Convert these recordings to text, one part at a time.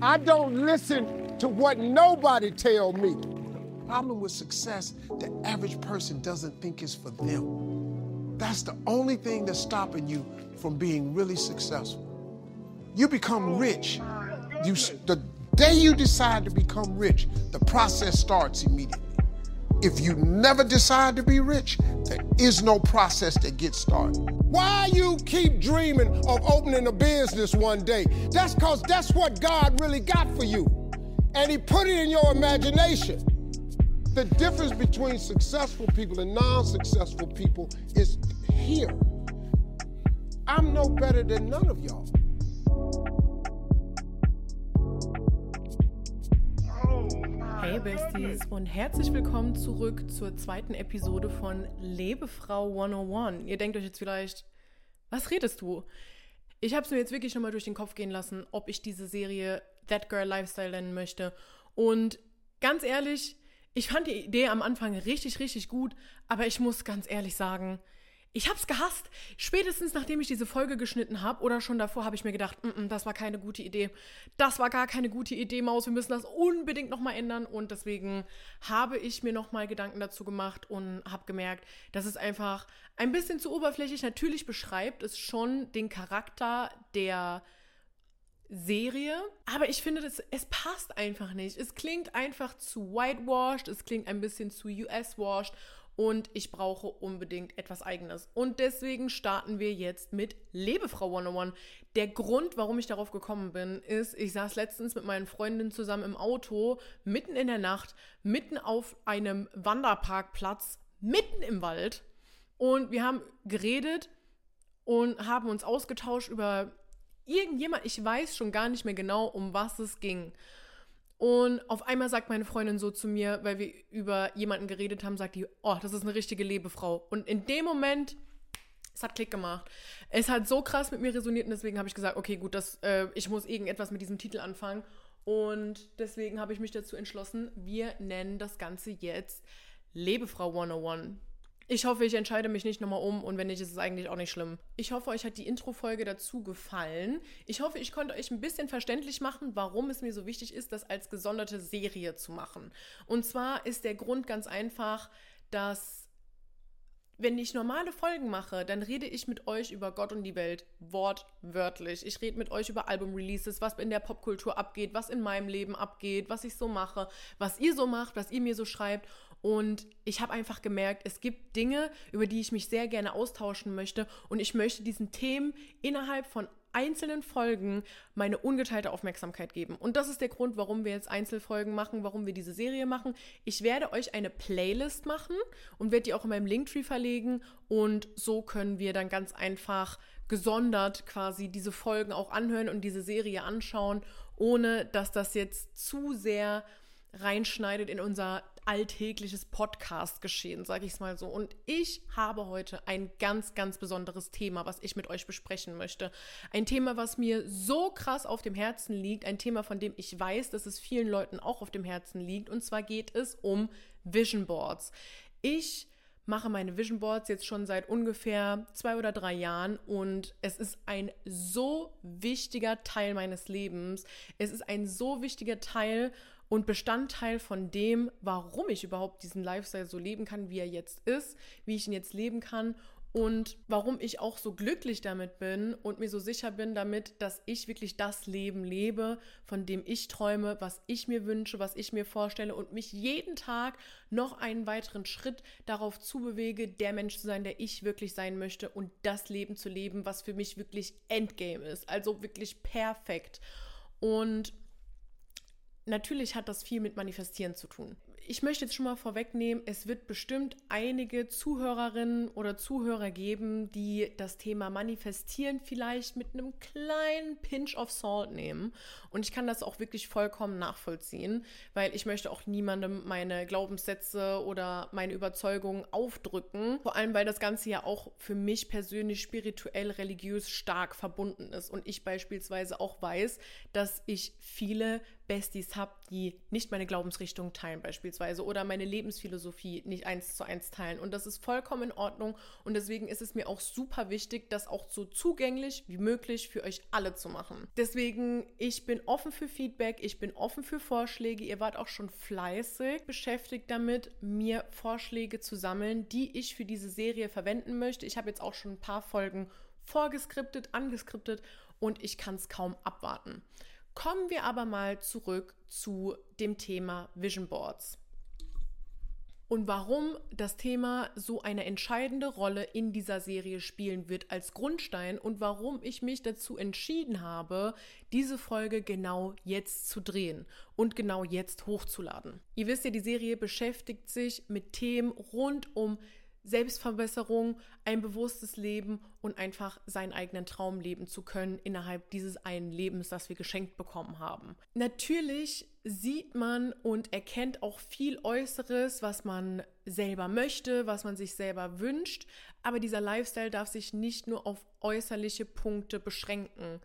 I don't listen to what nobody tell me. The problem with success, the average person doesn't think it's for them. That's the only thing that's stopping you from being really successful. You become rich. You, the day you decide to become rich, the process starts immediately. If you never decide to be rich, there is no process that gets started. Why you keep dreaming of opening a business one day? That's cause that's what God really got for you. And he put it in your imagination. The difference between successful people and non-successful people is here. I'm no better than none of y'all. Hey Besties und herzlich willkommen zurück zur zweiten Episode von Lebefrau 101. Ihr denkt euch jetzt vielleicht, was redest du? Ich habe es mir jetzt wirklich nochmal durch den Kopf gehen lassen, ob ich diese Serie That Girl Lifestyle nennen möchte. Und ganz ehrlich, ich fand die Idee am Anfang richtig, richtig gut, aber ich muss ganz ehrlich sagen, ich hab's gehasst. Spätestens nachdem ich diese Folge geschnitten habe oder schon davor habe ich mir gedacht, mm -mm, das war keine gute Idee. Das war gar keine gute Idee, Maus. Wir müssen das unbedingt nochmal ändern. Und deswegen habe ich mir nochmal Gedanken dazu gemacht und habe gemerkt, dass es einfach ein bisschen zu oberflächlich natürlich beschreibt es schon den Charakter der Serie, aber ich finde, das, es passt einfach nicht. Es klingt einfach zu whitewashed, es klingt ein bisschen zu US-washed und ich brauche unbedingt etwas eigenes. Und deswegen starten wir jetzt mit Lebefrau 101. Der Grund, warum ich darauf gekommen bin, ist, ich saß letztens mit meinen Freundinnen zusammen im Auto, mitten in der Nacht, mitten auf einem Wanderparkplatz, mitten im Wald. Und wir haben geredet und haben uns ausgetauscht über irgendjemand, ich weiß schon gar nicht mehr genau, um was es ging. Und auf einmal sagt meine Freundin so zu mir, weil wir über jemanden geredet haben, sagt die, oh, das ist eine richtige Lebefrau. Und in dem Moment, es hat Klick gemacht. Es hat so krass mit mir resoniert und deswegen habe ich gesagt, okay, gut, das, äh, ich muss irgendetwas mit diesem Titel anfangen. Und deswegen habe ich mich dazu entschlossen, wir nennen das Ganze jetzt Lebefrau 101. Ich hoffe, ich entscheide mich nicht nochmal um und wenn nicht, ist es eigentlich auch nicht schlimm. Ich hoffe, euch hat die Intro-Folge dazu gefallen. Ich hoffe, ich konnte euch ein bisschen verständlich machen, warum es mir so wichtig ist, das als gesonderte Serie zu machen. Und zwar ist der Grund ganz einfach, dass wenn ich normale Folgen mache, dann rede ich mit euch über Gott und die Welt wortwörtlich. Ich rede mit euch über Album-Releases, was in der Popkultur abgeht, was in meinem Leben abgeht, was ich so mache, was ihr so macht, was ihr mir so schreibt. Und ich habe einfach gemerkt, es gibt Dinge, über die ich mich sehr gerne austauschen möchte. Und ich möchte diesen Themen innerhalb von einzelnen Folgen meine ungeteilte Aufmerksamkeit geben. Und das ist der Grund, warum wir jetzt Einzelfolgen machen, warum wir diese Serie machen. Ich werde euch eine Playlist machen und werde die auch in meinem Linktree verlegen. Und so können wir dann ganz einfach gesondert quasi diese Folgen auch anhören und diese Serie anschauen, ohne dass das jetzt zu sehr reinschneidet in unser alltägliches Podcast-Geschehen, sage ich es mal so. Und ich habe heute ein ganz, ganz besonderes Thema, was ich mit euch besprechen möchte. Ein Thema, was mir so krass auf dem Herzen liegt, ein Thema, von dem ich weiß, dass es vielen Leuten auch auf dem Herzen liegt. Und zwar geht es um Vision Boards. Ich mache meine Vision Boards jetzt schon seit ungefähr zwei oder drei Jahren und es ist ein so wichtiger Teil meines Lebens. Es ist ein so wichtiger Teil und Bestandteil von dem, warum ich überhaupt diesen Lifestyle so leben kann, wie er jetzt ist, wie ich ihn jetzt leben kann und warum ich auch so glücklich damit bin und mir so sicher bin damit, dass ich wirklich das Leben lebe, von dem ich träume, was ich mir wünsche, was ich mir vorstelle und mich jeden Tag noch einen weiteren Schritt darauf zubewege, der Mensch zu sein, der ich wirklich sein möchte und das Leben zu leben, was für mich wirklich Endgame ist, also wirklich perfekt. Und natürlich hat das viel mit Manifestieren zu tun. Ich möchte jetzt schon mal vorwegnehmen, es wird bestimmt einige Zuhörerinnen oder Zuhörer geben, die das Thema Manifestieren vielleicht mit einem kleinen Pinch of Salt nehmen. Und ich kann das auch wirklich vollkommen nachvollziehen, weil ich möchte auch niemandem meine Glaubenssätze oder meine Überzeugungen aufdrücken. Vor allem, weil das Ganze ja auch für mich persönlich spirituell, religiös stark verbunden ist. Und ich beispielsweise auch weiß, dass ich viele Besties habe, die nicht meine Glaubensrichtung teilen beispielsweise oder meine Lebensphilosophie nicht eins zu eins teilen. Und das ist vollkommen in Ordnung. Und deswegen ist es mir auch super wichtig, das auch so zugänglich wie möglich für euch alle zu machen. Deswegen, ich bin offen für Feedback, ich bin offen für Vorschläge. Ihr wart auch schon fleißig beschäftigt damit, mir Vorschläge zu sammeln, die ich für diese Serie verwenden möchte. Ich habe jetzt auch schon ein paar Folgen vorgeskriptet, angeskriptet und ich kann es kaum abwarten. Kommen wir aber mal zurück zu dem Thema Vision Boards. Und warum das Thema so eine entscheidende Rolle in dieser Serie spielen wird als Grundstein und warum ich mich dazu entschieden habe, diese Folge genau jetzt zu drehen und genau jetzt hochzuladen. Ihr wisst ja, die Serie beschäftigt sich mit Themen rund um Selbstverbesserung, ein bewusstes Leben und einfach seinen eigenen Traum leben zu können innerhalb dieses einen Lebens, das wir geschenkt bekommen haben. Natürlich sieht man und erkennt auch viel Äußeres, was man selber möchte, was man sich selber wünscht, aber dieser Lifestyle darf sich nicht nur auf äußerliche Punkte beschränken.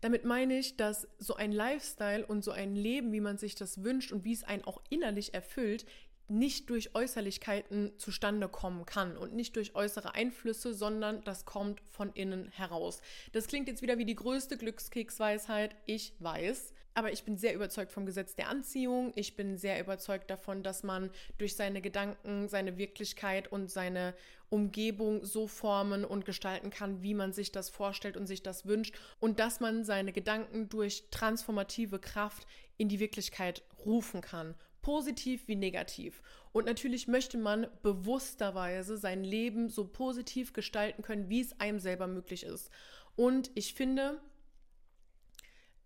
Damit meine ich, dass so ein Lifestyle und so ein Leben, wie man sich das wünscht und wie es einen auch innerlich erfüllt, nicht durch Äußerlichkeiten zustande kommen kann und nicht durch äußere Einflüsse, sondern das kommt von innen heraus. Das klingt jetzt wieder wie die größte Glückskeksweisheit, ich weiß, aber ich bin sehr überzeugt vom Gesetz der Anziehung. Ich bin sehr überzeugt davon, dass man durch seine Gedanken, seine Wirklichkeit und seine Umgebung so formen und gestalten kann, wie man sich das vorstellt und sich das wünscht und dass man seine Gedanken durch transformative Kraft in die Wirklichkeit rufen kann positiv wie negativ. Und natürlich möchte man bewussterweise sein Leben so positiv gestalten können, wie es einem selber möglich ist. Und ich finde,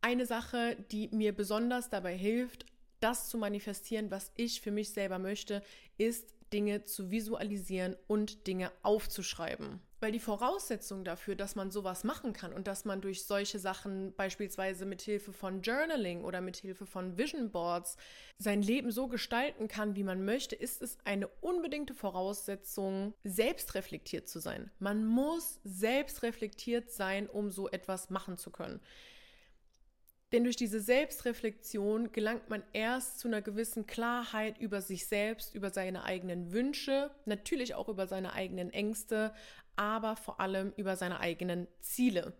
eine Sache, die mir besonders dabei hilft, das zu manifestieren, was ich für mich selber möchte, ist Dinge zu visualisieren und Dinge aufzuschreiben. Weil die Voraussetzung dafür, dass man sowas machen kann und dass man durch solche Sachen beispielsweise mit Hilfe von Journaling oder mit Hilfe von Vision Boards sein Leben so gestalten kann, wie man möchte, ist es eine unbedingte Voraussetzung, selbst reflektiert zu sein. Man muss selbst reflektiert sein, um so etwas machen zu können. Denn durch diese Selbstreflexion gelangt man erst zu einer gewissen Klarheit über sich selbst, über seine eigenen Wünsche, natürlich auch über seine eigenen Ängste, aber vor allem über seine eigenen Ziele.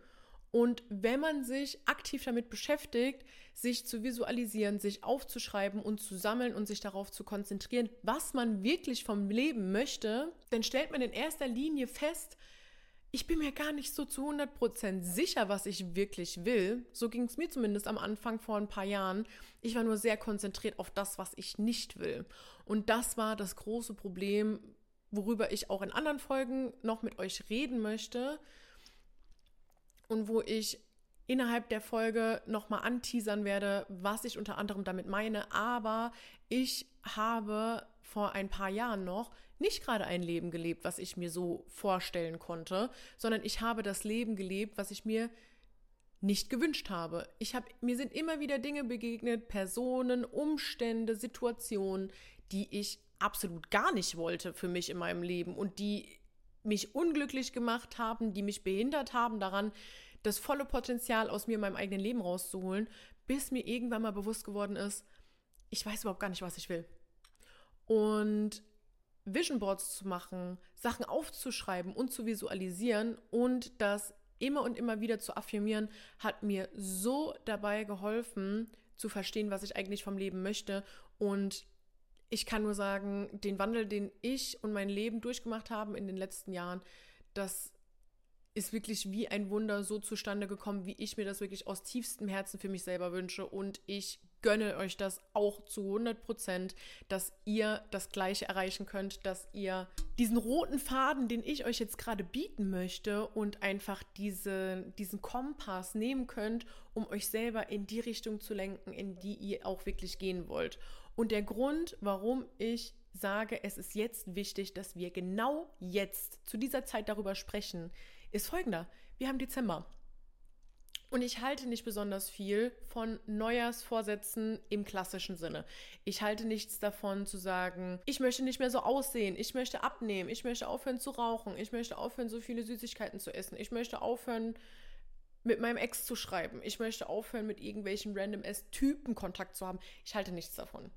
Und wenn man sich aktiv damit beschäftigt, sich zu visualisieren, sich aufzuschreiben und zu sammeln und sich darauf zu konzentrieren, was man wirklich vom Leben möchte, dann stellt man in erster Linie fest, ich bin mir gar nicht so zu 100% sicher, was ich wirklich will. So ging es mir zumindest am Anfang vor ein paar Jahren. Ich war nur sehr konzentriert auf das, was ich nicht will. Und das war das große Problem, worüber ich auch in anderen Folgen noch mit euch reden möchte. Und wo ich innerhalb der Folge nochmal anteasern werde, was ich unter anderem damit meine. Aber ich habe vor ein paar Jahren noch nicht gerade ein Leben gelebt, was ich mir so vorstellen konnte, sondern ich habe das Leben gelebt, was ich mir nicht gewünscht habe. Ich habe mir sind immer wieder Dinge begegnet, Personen, Umstände, Situationen, die ich absolut gar nicht wollte für mich in meinem Leben und die mich unglücklich gemacht haben, die mich behindert haben daran, das volle Potenzial aus mir in meinem eigenen Leben rauszuholen, bis mir irgendwann mal bewusst geworden ist, ich weiß überhaupt gar nicht, was ich will. Und Vision Boards zu machen, Sachen aufzuschreiben und zu visualisieren und das immer und immer wieder zu affirmieren, hat mir so dabei geholfen, zu verstehen, was ich eigentlich vom Leben möchte. Und ich kann nur sagen, den Wandel, den ich und mein Leben durchgemacht haben in den letzten Jahren, das ist wirklich wie ein Wunder so zustande gekommen, wie ich mir das wirklich aus tiefstem Herzen für mich selber wünsche. Und ich gönne euch das auch zu 100 Prozent, dass ihr das Gleiche erreichen könnt, dass ihr diesen roten Faden, den ich euch jetzt gerade bieten möchte und einfach diese, diesen Kompass nehmen könnt, um euch selber in die Richtung zu lenken, in die ihr auch wirklich gehen wollt. Und der Grund, warum ich sage, es ist jetzt wichtig, dass wir genau jetzt zu dieser Zeit darüber sprechen, ist folgender. Wir haben Dezember. Und ich halte nicht besonders viel von Neujahrsvorsätzen im klassischen Sinne. Ich halte nichts davon zu sagen, ich möchte nicht mehr so aussehen, ich möchte abnehmen, ich möchte aufhören zu rauchen, ich möchte aufhören, so viele Süßigkeiten zu essen, ich möchte aufhören, mit meinem Ex zu schreiben. Ich möchte aufhören, mit irgendwelchen random S-Typen Kontakt zu haben. Ich halte nichts davon.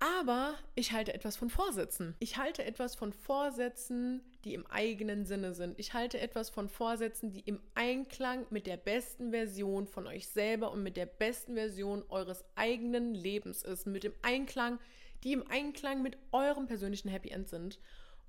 Aber ich halte etwas von Vorsätzen. Ich halte etwas von Vorsätzen, die im eigenen Sinne sind. Ich halte etwas von Vorsätzen, die im Einklang mit der besten Version von euch selber und mit der besten Version eures eigenen Lebens ist. Mit dem Einklang, die im Einklang mit eurem persönlichen Happy End sind.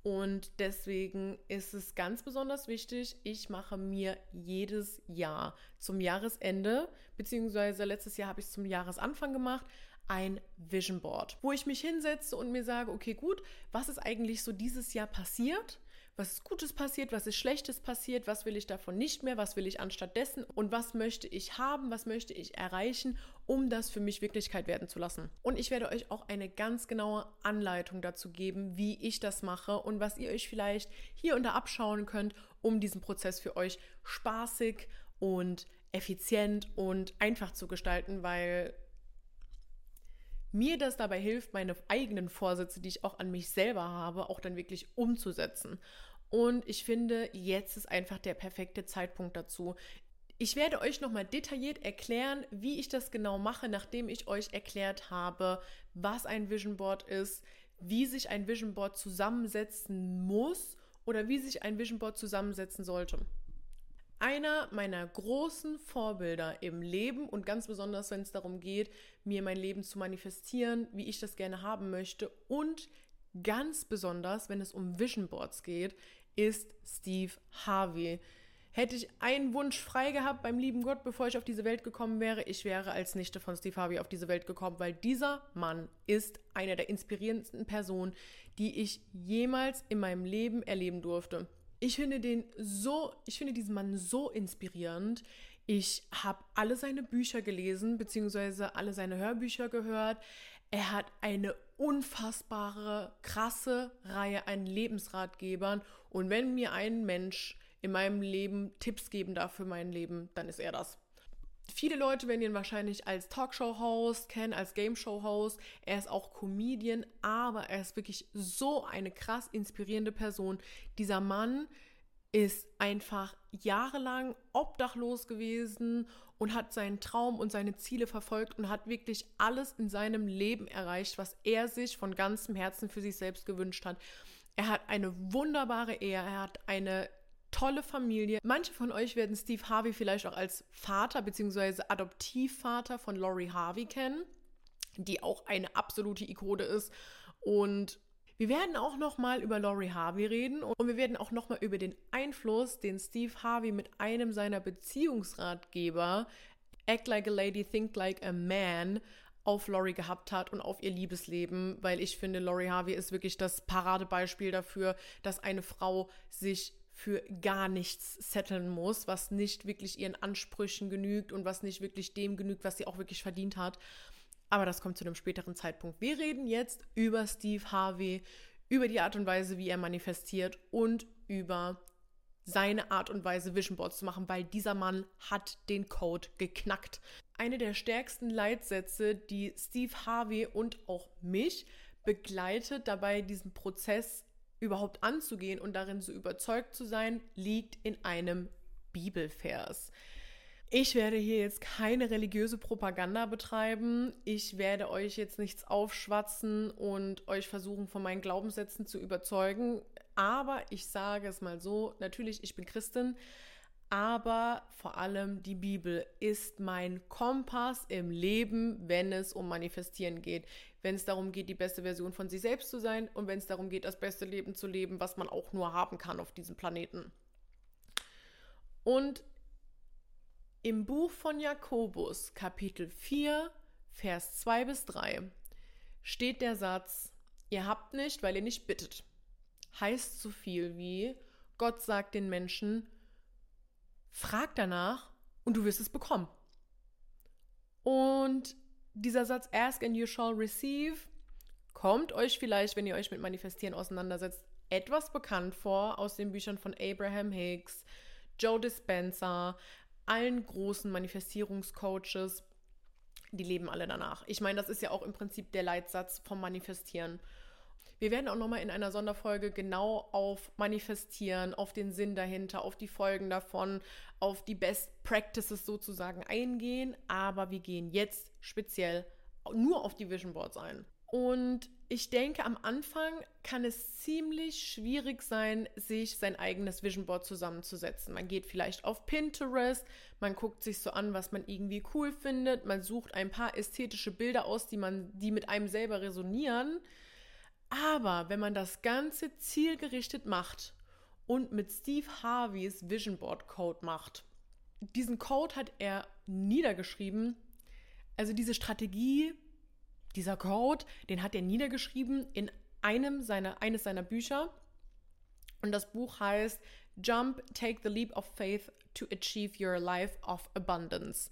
Und deswegen ist es ganz besonders wichtig, ich mache mir jedes Jahr zum Jahresende, beziehungsweise letztes Jahr habe ich es zum Jahresanfang gemacht, ein Vision Board, wo ich mich hinsetze und mir sage, okay, gut, was ist eigentlich so dieses Jahr passiert? Was ist Gutes passiert, was ist Schlechtes passiert, was will ich davon nicht mehr, was will ich anstattdessen und was möchte ich haben, was möchte ich erreichen, um das für mich Wirklichkeit werden zu lassen. Und ich werde euch auch eine ganz genaue Anleitung dazu geben, wie ich das mache und was ihr euch vielleicht hier und da abschauen könnt, um diesen Prozess für euch spaßig und effizient und einfach zu gestalten, weil mir das dabei hilft, meine eigenen Vorsätze, die ich auch an mich selber habe, auch dann wirklich umzusetzen. Und ich finde, jetzt ist einfach der perfekte Zeitpunkt dazu. Ich werde euch nochmal detailliert erklären, wie ich das genau mache, nachdem ich euch erklärt habe, was ein Vision Board ist, wie sich ein Vision Board zusammensetzen muss oder wie sich ein Vision Board zusammensetzen sollte. Einer meiner großen Vorbilder im Leben und ganz besonders, wenn es darum geht, mir mein Leben zu manifestieren, wie ich das gerne haben möchte und ganz besonders, wenn es um Vision Boards geht, ist Steve Harvey. Hätte ich einen Wunsch frei gehabt beim lieben Gott, bevor ich auf diese Welt gekommen wäre, ich wäre als Nichte von Steve Harvey auf diese Welt gekommen, weil dieser Mann ist einer der inspirierendsten Personen, die ich jemals in meinem Leben erleben durfte. Ich finde den so, ich finde diesen Mann so inspirierend. Ich habe alle seine Bücher gelesen, beziehungsweise alle seine Hörbücher gehört. Er hat eine unfassbare, krasse Reihe an Lebensratgebern. Und wenn mir ein Mensch in meinem Leben Tipps geben darf für mein Leben, dann ist er das. Viele Leute werden ihn wahrscheinlich als Talkshow-Host kennen, als Game-Show-Host. Er ist auch Comedian, aber er ist wirklich so eine krass inspirierende Person. Dieser Mann ist einfach jahrelang obdachlos gewesen und hat seinen Traum und seine Ziele verfolgt und hat wirklich alles in seinem Leben erreicht, was er sich von ganzem Herzen für sich selbst gewünscht hat. Er hat eine wunderbare Ehe, er hat eine tolle Familie. Manche von euch werden Steve Harvey vielleicht auch als Vater bzw. Adoptivvater von Laurie Harvey kennen, die auch eine absolute Ikone ist. Und wir werden auch noch mal über Laurie Harvey reden und wir werden auch noch mal über den Einfluss, den Steve Harvey mit einem seiner Beziehungsratgeber Act Like a Lady, Think Like a Man auf Laurie gehabt hat und auf ihr Liebesleben, weil ich finde, Laurie Harvey ist wirklich das Paradebeispiel dafür, dass eine Frau sich für gar nichts setteln muss, was nicht wirklich ihren Ansprüchen genügt und was nicht wirklich dem genügt, was sie auch wirklich verdient hat. Aber das kommt zu einem späteren Zeitpunkt. Wir reden jetzt über Steve Harvey, über die Art und Weise, wie er manifestiert und über seine Art und Weise, Vision Boards zu machen, weil dieser Mann hat den Code geknackt. Eine der stärksten Leitsätze, die Steve Harvey und auch mich begleitet, dabei diesen Prozess überhaupt anzugehen und darin so überzeugt zu sein, liegt in einem Bibelvers. Ich werde hier jetzt keine religiöse Propaganda betreiben. Ich werde euch jetzt nichts aufschwatzen und euch versuchen, von meinen Glaubenssätzen zu überzeugen. Aber ich sage es mal so, natürlich, ich bin Christin, aber vor allem die Bibel ist mein Kompass im Leben, wenn es um Manifestieren geht wenn es darum geht, die beste Version von sich selbst zu sein und wenn es darum geht, das beste Leben zu leben, was man auch nur haben kann auf diesem Planeten. Und im Buch von Jakobus, Kapitel 4, Vers 2 bis 3, steht der Satz, ihr habt nicht, weil ihr nicht bittet. Heißt so viel wie, Gott sagt den Menschen, frag danach und du wirst es bekommen. Und dieser Satz Ask and you shall receive kommt euch vielleicht, wenn ihr euch mit Manifestieren auseinandersetzt, etwas bekannt vor aus den Büchern von Abraham Hicks, Joe Dispenza, allen großen Manifestierungscoaches. Die leben alle danach. Ich meine, das ist ja auch im Prinzip der Leitsatz vom Manifestieren. Wir werden auch nochmal in einer Sonderfolge genau auf Manifestieren, auf den Sinn dahinter, auf die Folgen davon, auf die Best Practices sozusagen eingehen, aber wir gehen jetzt speziell nur auf die Vision Boards ein. Und ich denke, am Anfang kann es ziemlich schwierig sein, sich sein eigenes Vision Board zusammenzusetzen. Man geht vielleicht auf Pinterest, man guckt sich so an, was man irgendwie cool findet, man sucht ein paar ästhetische Bilder aus, die man, die mit einem selber resonieren. Aber wenn man das Ganze zielgerichtet macht und mit Steve Harveys Vision Board Code macht, diesen Code hat er niedergeschrieben. Also diese Strategie dieser Code, den hat er niedergeschrieben in einem seiner, eines seiner Bücher. Und das Buch heißt Jump, Take the Leap of Faith to Achieve Your Life of Abundance.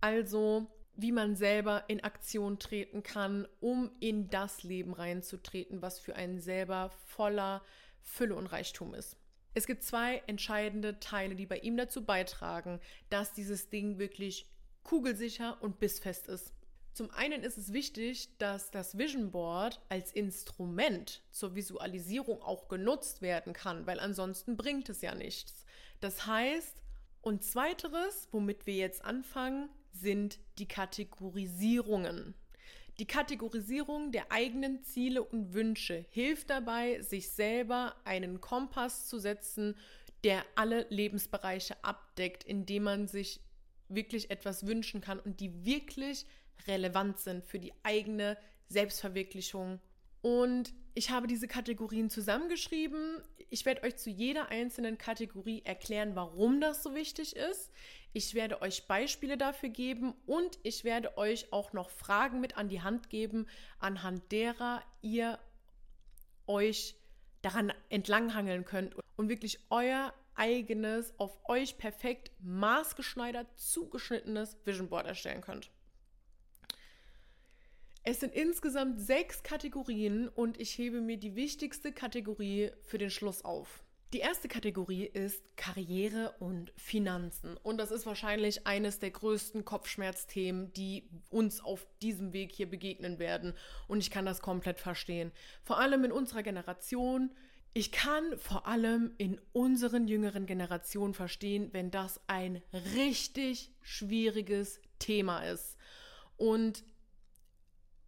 Also, wie man selber in Aktion treten kann, um in das Leben reinzutreten, was für einen selber voller Fülle und Reichtum ist. Es gibt zwei entscheidende Teile, die bei ihm dazu beitragen, dass dieses Ding wirklich kugelsicher und bissfest ist. Zum einen ist es wichtig, dass das Vision Board als Instrument zur Visualisierung auch genutzt werden kann, weil ansonsten bringt es ja nichts. Das heißt, und zweiteres, womit wir jetzt anfangen, sind die Kategorisierungen. Die Kategorisierung der eigenen Ziele und Wünsche hilft dabei, sich selber einen Kompass zu setzen, der alle Lebensbereiche abdeckt, indem man sich wirklich etwas wünschen kann und die wirklich relevant sind für die eigene Selbstverwirklichung. Und ich habe diese Kategorien zusammengeschrieben. Ich werde euch zu jeder einzelnen Kategorie erklären, warum das so wichtig ist. Ich werde euch Beispiele dafür geben und ich werde euch auch noch Fragen mit an die Hand geben, anhand derer ihr euch daran entlanghangeln könnt und wirklich euer eigenes, auf euch perfekt maßgeschneidert zugeschnittenes Vision Board erstellen könnt. Es sind insgesamt sechs Kategorien und ich hebe mir die wichtigste Kategorie für den Schluss auf. Die erste Kategorie ist Karriere und Finanzen. Und das ist wahrscheinlich eines der größten Kopfschmerzthemen, die uns auf diesem Weg hier begegnen werden. Und ich kann das komplett verstehen. Vor allem in unserer Generation. Ich kann vor allem in unseren jüngeren Generationen verstehen, wenn das ein richtig schwieriges Thema ist. Und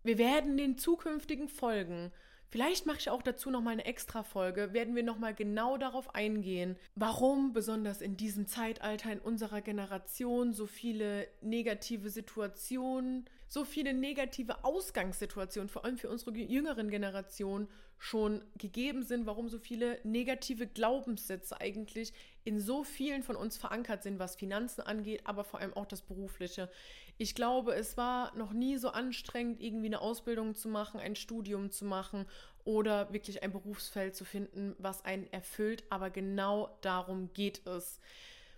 wir werden den zukünftigen Folgen, vielleicht mache ich auch dazu nochmal eine extra Folge, werden wir nochmal genau darauf eingehen, warum besonders in diesem Zeitalter in unserer Generation so viele negative Situationen, so viele negative Ausgangssituationen, vor allem für unsere jüngeren Generationen, schon gegeben sind, warum so viele negative Glaubenssätze eigentlich in so vielen von uns verankert sind, was Finanzen angeht, aber vor allem auch das Berufliche. Ich glaube, es war noch nie so anstrengend, irgendwie eine Ausbildung zu machen, ein Studium zu machen oder wirklich ein Berufsfeld zu finden, was einen erfüllt. Aber genau darum geht es.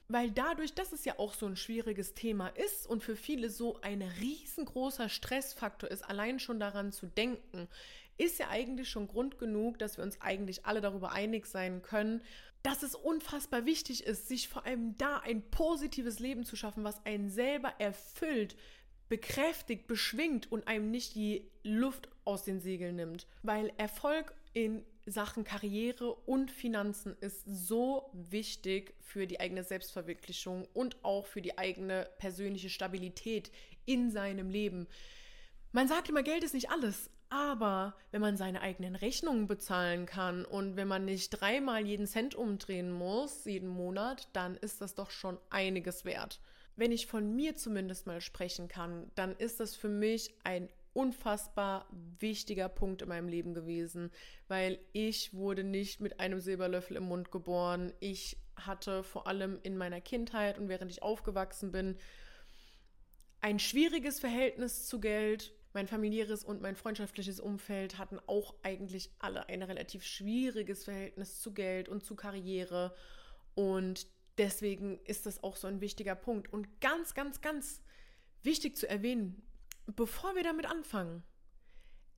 Weil dadurch, dass es ja auch so ein schwieriges Thema ist und für viele so ein riesengroßer Stressfaktor ist, allein schon daran zu denken, ist ja eigentlich schon Grund genug, dass wir uns eigentlich alle darüber einig sein können, dass es unfassbar wichtig ist, sich vor allem da ein positives Leben zu schaffen, was einen selber erfüllt, bekräftigt, beschwingt und einem nicht die Luft aus den Segeln nimmt. Weil Erfolg in Sachen Karriere und Finanzen ist so wichtig für die eigene Selbstverwirklichung und auch für die eigene persönliche Stabilität in seinem Leben. Man sagt immer, Geld ist nicht alles, aber wenn man seine eigenen Rechnungen bezahlen kann und wenn man nicht dreimal jeden Cent umdrehen muss, jeden Monat, dann ist das doch schon einiges wert. Wenn ich von mir zumindest mal sprechen kann, dann ist das für mich ein unfassbar wichtiger Punkt in meinem Leben gewesen, weil ich wurde nicht mit einem Silberlöffel im Mund geboren. Ich hatte vor allem in meiner Kindheit und während ich aufgewachsen bin ein schwieriges Verhältnis zu Geld mein familiäres und mein freundschaftliches Umfeld hatten auch eigentlich alle ein relativ schwieriges Verhältnis zu Geld und zu Karriere. Und deswegen ist das auch so ein wichtiger Punkt. Und ganz, ganz, ganz wichtig zu erwähnen, bevor wir damit anfangen,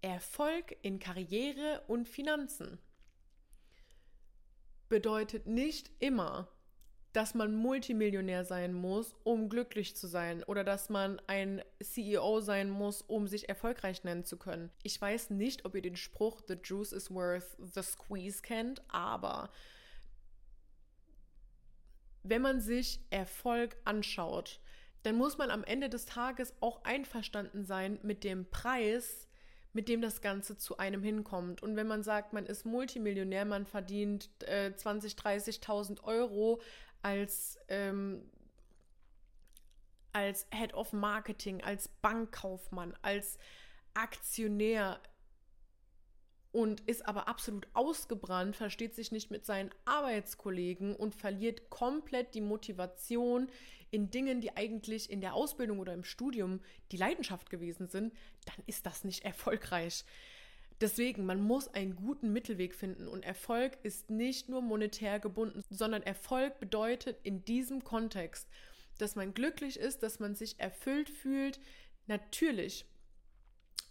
Erfolg in Karriere und Finanzen bedeutet nicht immer, dass man Multimillionär sein muss, um glücklich zu sein oder dass man ein CEO sein muss, um sich erfolgreich nennen zu können. Ich weiß nicht, ob ihr den Spruch The Juice is worth the squeeze kennt, aber wenn man sich Erfolg anschaut, dann muss man am Ende des Tages auch einverstanden sein mit dem Preis, mit dem das Ganze zu einem hinkommt. Und wenn man sagt, man ist Multimillionär, man verdient äh, 20, 30.000 Euro als, ähm, als Head of Marketing, als Bankkaufmann, als Aktionär und ist aber absolut ausgebrannt, versteht sich nicht mit seinen Arbeitskollegen und verliert komplett die Motivation in Dingen, die eigentlich in der Ausbildung oder im Studium die Leidenschaft gewesen sind, dann ist das nicht erfolgreich. Deswegen, man muss einen guten Mittelweg finden und Erfolg ist nicht nur monetär gebunden, sondern Erfolg bedeutet in diesem Kontext, dass man glücklich ist, dass man sich erfüllt fühlt. Natürlich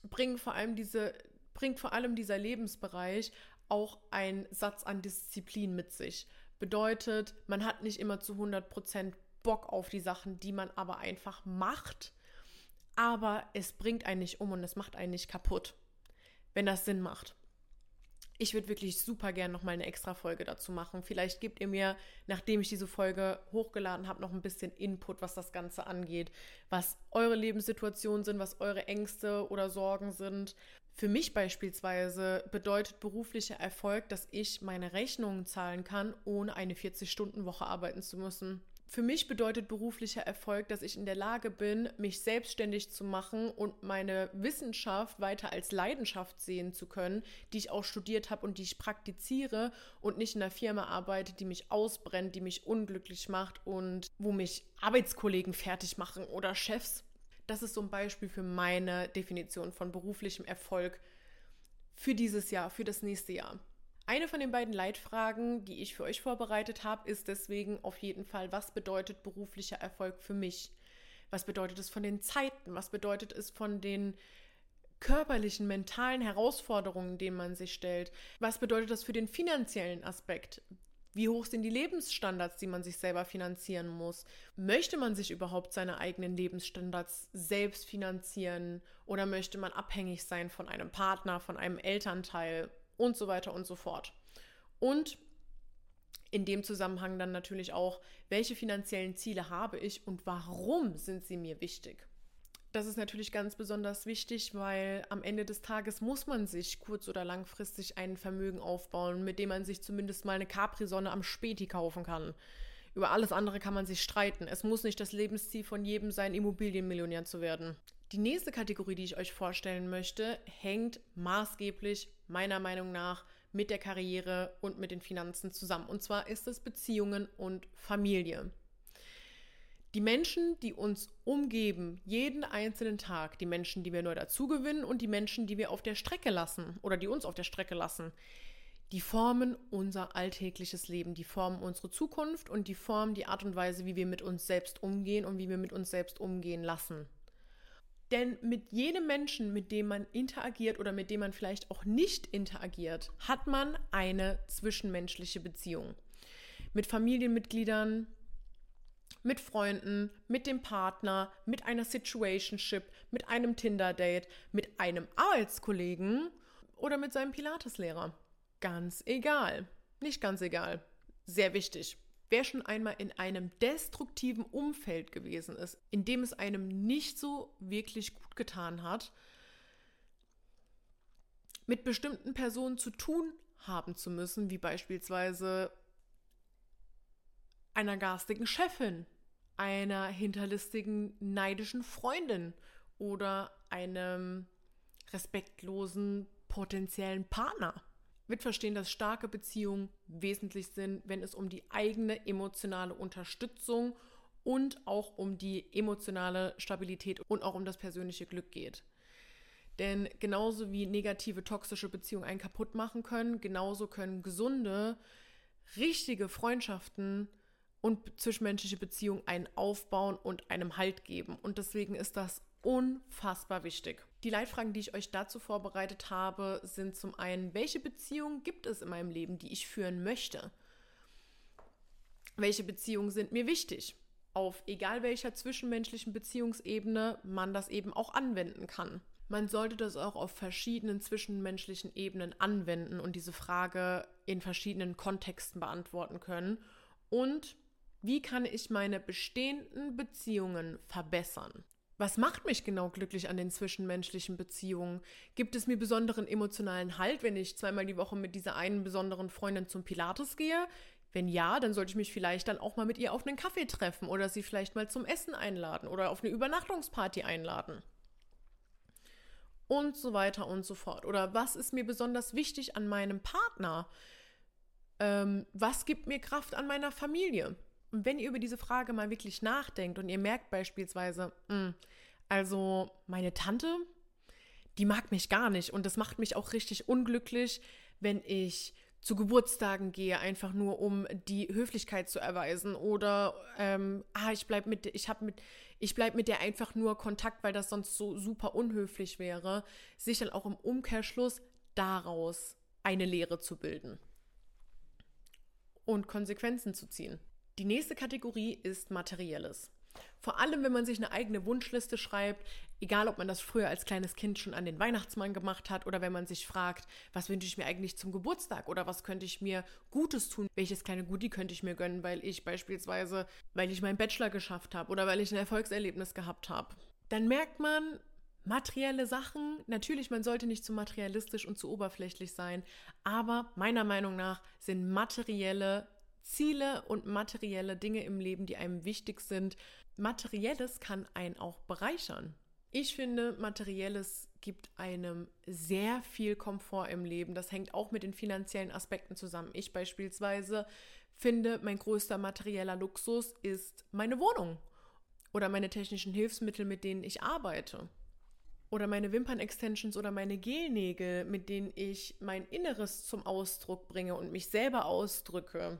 bringen vor allem diese bringt vor allem dieser Lebensbereich auch einen Satz an Disziplin mit sich. Bedeutet, man hat nicht immer zu 100% Bock auf die Sachen, die man aber einfach macht, aber es bringt einen nicht um und es macht einen nicht kaputt, wenn das Sinn macht. Ich würde wirklich super gerne nochmal eine extra Folge dazu machen. Vielleicht gebt ihr mir, nachdem ich diese Folge hochgeladen habe, noch ein bisschen Input, was das Ganze angeht, was eure Lebenssituationen sind, was eure Ängste oder Sorgen sind, für mich beispielsweise bedeutet beruflicher Erfolg, dass ich meine Rechnungen zahlen kann, ohne eine 40-Stunden-Woche arbeiten zu müssen. Für mich bedeutet beruflicher Erfolg, dass ich in der Lage bin, mich selbstständig zu machen und meine Wissenschaft weiter als Leidenschaft sehen zu können, die ich auch studiert habe und die ich praktiziere und nicht in einer Firma arbeite, die mich ausbrennt, die mich unglücklich macht und wo mich Arbeitskollegen fertig machen oder Chefs. Das ist so ein Beispiel für meine Definition von beruflichem Erfolg für dieses Jahr, für das nächste Jahr. Eine von den beiden Leitfragen, die ich für euch vorbereitet habe, ist deswegen auf jeden Fall, was bedeutet beruflicher Erfolg für mich? Was bedeutet es von den Zeiten? Was bedeutet es von den körperlichen, mentalen Herausforderungen, denen man sich stellt? Was bedeutet das für den finanziellen Aspekt? Wie hoch sind die Lebensstandards, die man sich selber finanzieren muss? Möchte man sich überhaupt seine eigenen Lebensstandards selbst finanzieren oder möchte man abhängig sein von einem Partner, von einem Elternteil und so weiter und so fort? Und in dem Zusammenhang dann natürlich auch, welche finanziellen Ziele habe ich und warum sind sie mir wichtig? Das ist natürlich ganz besonders wichtig, weil am Ende des Tages muss man sich kurz- oder langfristig ein Vermögen aufbauen, mit dem man sich zumindest mal eine Capri-Sonne am Späti kaufen kann. Über alles andere kann man sich streiten. Es muss nicht das Lebensziel von jedem sein, Immobilienmillionär zu werden. Die nächste Kategorie, die ich euch vorstellen möchte, hängt maßgeblich meiner Meinung nach mit der Karriere und mit den Finanzen zusammen. Und zwar ist es Beziehungen und Familie. Die Menschen, die uns umgeben, jeden einzelnen Tag, die Menschen, die wir neu dazugewinnen und die Menschen, die wir auf der Strecke lassen oder die uns auf der Strecke lassen, die formen unser alltägliches Leben, die formen unsere Zukunft und die formen die Art und Weise, wie wir mit uns selbst umgehen und wie wir mit uns selbst umgehen lassen. Denn mit jedem Menschen, mit dem man interagiert oder mit dem man vielleicht auch nicht interagiert, hat man eine zwischenmenschliche Beziehung. Mit Familienmitgliedern, mit Freunden, mit dem Partner, mit einer Situationship, mit einem Tinder-Date, mit einem Arbeitskollegen oder mit seinem Pilateslehrer. Ganz egal. Nicht ganz egal. Sehr wichtig. Wer schon einmal in einem destruktiven Umfeld gewesen ist, in dem es einem nicht so wirklich gut getan hat, mit bestimmten Personen zu tun haben zu müssen, wie beispielsweise einer garstigen Chefin, einer hinterlistigen, neidischen Freundin oder einem respektlosen potenziellen Partner. Wird verstehen, dass starke Beziehungen wesentlich sind, wenn es um die eigene emotionale Unterstützung und auch um die emotionale Stabilität und auch um das persönliche Glück geht. Denn genauso wie negative, toxische Beziehungen einen kaputt machen können, genauso können gesunde, richtige Freundschaften und zwischenmenschliche Beziehungen einen aufbauen und einem Halt geben. Und deswegen ist das unfassbar wichtig. Die Leitfragen, die ich euch dazu vorbereitet habe, sind zum einen, welche Beziehungen gibt es in meinem Leben, die ich führen möchte? Welche Beziehungen sind mir wichtig? Auf egal welcher zwischenmenschlichen Beziehungsebene man das eben auch anwenden kann. Man sollte das auch auf verschiedenen zwischenmenschlichen Ebenen anwenden und diese Frage in verschiedenen Kontexten beantworten können. Und Wie kann ich meine bestehenden Beziehungen verbessern? Was macht mich genau glücklich an den zwischenmenschlichen Beziehungen? Gibt es mir besonderen emotionalen Halt, wenn ich zweimal die Woche mit dieser einen besonderen Freundin zum Pilates gehe? Wenn ja, dann sollte ich mich vielleicht dann auch mal mit ihr auf einen Kaffee treffen oder sie vielleicht mal zum Essen einladen oder auf eine Übernachtungsparty einladen. Und so weiter und so fort. Oder was ist mir besonders wichtig an meinem Partner? Ähm, was gibt mir Kraft an meiner Familie? Und wenn ihr über diese Frage mal wirklich nachdenkt und ihr merkt beispielsweise, mh, hm, also meine Tante, die mag mich gar nicht und das macht mich auch richtig unglücklich, wenn ich zu Geburtstagen gehe, einfach nur um die Höflichkeit zu erweisen oder ähm, ah, ich bleib mit, mit, bleib mit der einfach nur Kontakt, weil das sonst so super unhöflich wäre, sich dann auch im Umkehrschluss daraus eine Lehre zu bilden und Konsequenzen zu ziehen. Die nächste Kategorie ist Materielles. Vor allem, wenn man sich eine eigene Wunschliste schreibt, egal ob man das früher als kleines Kind schon an den Weihnachtsmann gemacht hat oder wenn man sich fragt, was wünsche ich mir eigentlich zum Geburtstag oder was könnte ich mir Gutes tun, welches kleine Goodie könnte ich mir gönnen, weil ich beispielsweise, weil ich meinen Bachelor geschafft habe oder weil ich ein Erfolgserlebnis gehabt habe. Dann merkt man, materielle Sachen, natürlich, man sollte nicht zu materialistisch und zu oberflächlich sein, aber meiner Meinung nach sind materielle Ziele und materielle Dinge im Leben, die einem wichtig sind. Materielles kann einen auch bereichern. Ich finde, Materielles gibt einem sehr viel Komfort im Leben. Das hängt auch mit den finanziellen Aspekten zusammen. Ich beispielsweise finde, mein größter materieller Luxus ist meine Wohnung oder meine technischen Hilfsmittel, mit denen ich arbeite. Oder meine Wimpernextensions oder meine Gelnägel, mit denen ich mein Inneres zum Ausdruck bringe und mich selber ausdrücke.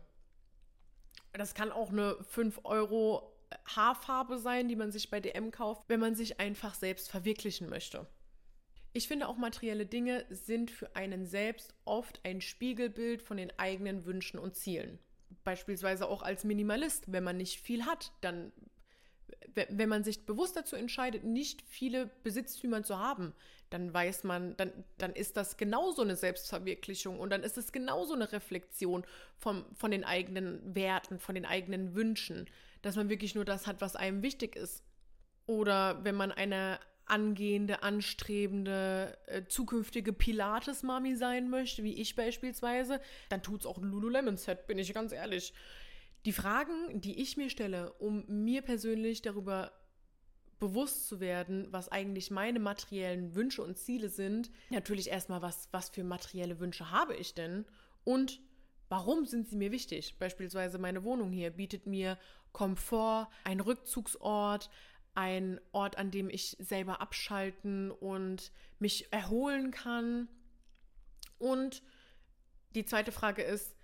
Das kann auch eine 5 Euro Haarfarbe sein, die man sich bei DM kauft, wenn man sich einfach selbst verwirklichen möchte. Ich finde auch materielle Dinge sind für einen selbst oft ein Spiegelbild von den eigenen Wünschen und Zielen. Beispielsweise auch als Minimalist, wenn man nicht viel hat, dann wenn man sich bewusst dazu entscheidet, nicht viele Besitztümer zu haben, dann weiß man, dann, dann ist das genauso eine Selbstverwirklichung und dann ist es genauso eine Reflexion vom, von den eigenen Werten, von den eigenen Wünschen, dass man wirklich nur das hat, was einem wichtig ist. Oder wenn man eine angehende, anstrebende, äh, zukünftige Pilates-Mami sein möchte, wie ich beispielsweise, dann tut es auch ein Lululemon-Set, bin ich ganz ehrlich. Die Fragen, die ich mir stelle, um mir persönlich darüber bewusst zu werden, was eigentlich meine materiellen Wünsche und Ziele sind, natürlich erstmal, was, was für materielle Wünsche habe ich denn und warum sind sie mir wichtig? Beispielsweise meine Wohnung hier bietet mir Komfort, ein Rückzugsort, ein Ort, an dem ich selber abschalten und mich erholen kann. Und die zweite Frage ist,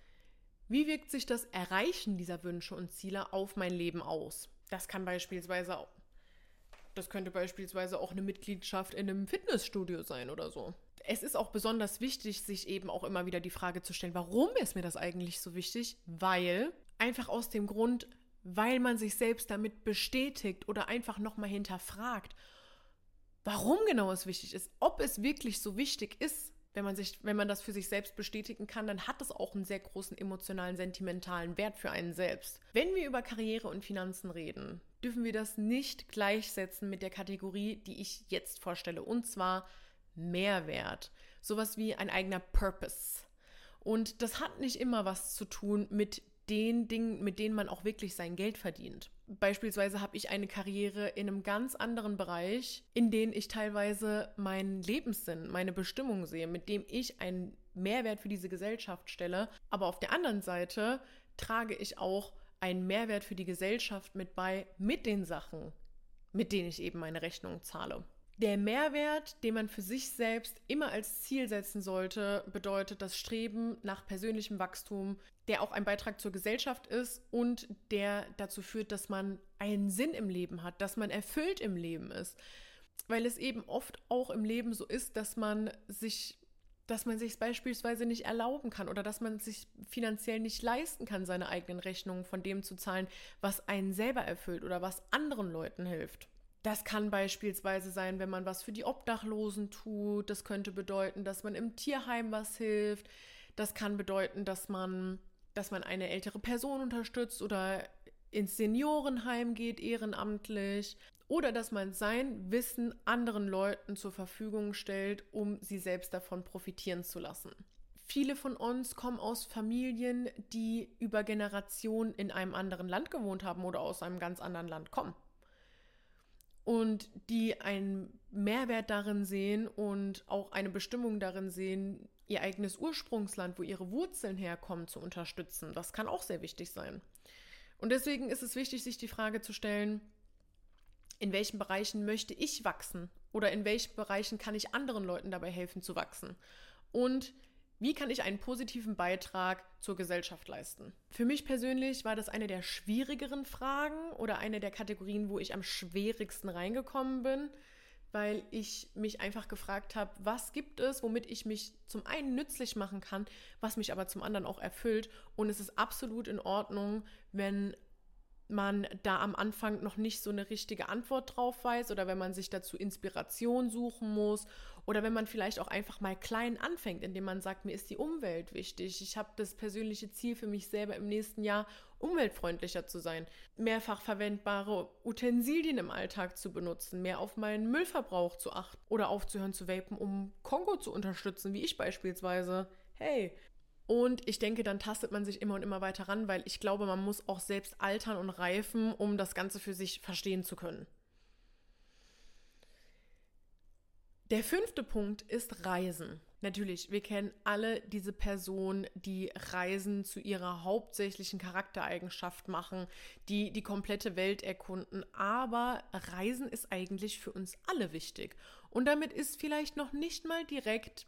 wie wirkt sich das Erreichen dieser Wünsche und Ziele auf mein Leben aus? Das kann beispielsweise das könnte beispielsweise auch eine Mitgliedschaft in einem Fitnessstudio sein oder so. Es ist auch besonders wichtig, sich eben auch immer wieder die Frage zu stellen, warum ist mir das eigentlich so wichtig? Weil, einfach aus dem Grund, weil man sich selbst damit bestätigt oder einfach nochmal hinterfragt, warum genau es wichtig ist, ob es wirklich so wichtig ist wenn man sich, wenn man das für sich selbst bestätigen kann, dann hat das auch einen sehr großen emotionalen, sentimentalen Wert für einen selbst. Wenn wir über Karriere und Finanzen reden, dürfen wir das nicht gleichsetzen mit der Kategorie, die ich jetzt vorstelle, und zwar Mehrwert. Sowas wie ein eigener Purpose. Und das hat nicht immer was zu tun mit den Dingen, mit denen man auch wirklich sein Geld verdient. Beispielsweise habe ich eine Karriere in einem ganz anderen Bereich, in dem ich teilweise meinen Lebenssinn, meine Bestimmung sehe, mit dem ich einen Mehrwert für diese Gesellschaft stelle. Aber auf der anderen Seite trage ich auch einen Mehrwert für die Gesellschaft mit bei, mit den Sachen, mit denen ich eben meine Rechnung zahle. Der Mehrwert, den man für sich selbst immer als Ziel setzen sollte, bedeutet das Streben nach persönlichem Wachstum, der auch ein Beitrag zur Gesellschaft ist und der dazu führt, dass man einen Sinn im Leben hat, dass man erfüllt im Leben ist. Weil es eben oft auch im Leben so ist, dass man sich dass man sich beispielsweise nicht erlauben kann oder dass man sich finanziell nicht leisten kann, seine eigenen Rechnungen von dem zu zahlen, was einen selber erfüllt oder was anderen Leuten hilft. Das kann beispielsweise sein, wenn man was für die Obdachlosen tut. Das könnte bedeuten, dass man im Tierheim was hilft. Das kann bedeuten, dass man, dass man eine ältere Person unterstützt oder ins Seniorenheim geht ehrenamtlich oder dass man sein Wissen anderen Leuten zur Verfügung stellt, um sie selbst davon profitieren zu lassen. Viele von uns kommen aus Familien, die über Generationen in einem anderen Land gewohnt haben oder aus einem ganz anderen Land kommen. Und die einen Mehrwert darin sehen und auch eine Bestimmung darin sehen, ihr eigenes Ursprungsland, wo ihre Wurzeln herkommen, zu unterstützen. Das kann auch sehr wichtig sein. Und deswegen ist es wichtig, sich die Frage zu stellen, in welchen Bereichen möchte ich wachsen oder in welchen Bereichen kann ich anderen Leuten dabei helfen zu wachsen? Und wie kann ich einen positiven Beitrag zur Gesellschaft leisten? Für mich persönlich war das eine der schwierigeren Fragen oder eine der Kategorien, wo ich am schwierigsten reingekommen bin, weil ich mich einfach gefragt habe, was gibt es, womit ich mich zum einen nützlich machen kann, was mich aber zum anderen auch erfüllt. Und es ist absolut in Ordnung, wenn man da am Anfang noch nicht so eine richtige Antwort drauf weiß oder wenn man sich dazu Inspiration suchen muss oder wenn man vielleicht auch einfach mal klein anfängt, indem man sagt, mir ist die Umwelt wichtig. Ich habe das persönliche Ziel für mich selber im nächsten Jahr, umweltfreundlicher zu sein, mehrfach verwendbare Utensilien im Alltag zu benutzen, mehr auf meinen Müllverbrauch zu achten oder aufzuhören zu vapen, um Kongo zu unterstützen, wie ich beispielsweise. Hey, und ich denke, dann tastet man sich immer und immer weiter ran, weil ich glaube, man muss auch selbst altern und reifen, um das Ganze für sich verstehen zu können. Der fünfte Punkt ist Reisen. Natürlich, wir kennen alle diese Person, die Reisen zu ihrer hauptsächlichen Charaktereigenschaft machen, die die komplette Welt erkunden. Aber Reisen ist eigentlich für uns alle wichtig. Und damit ist vielleicht noch nicht mal direkt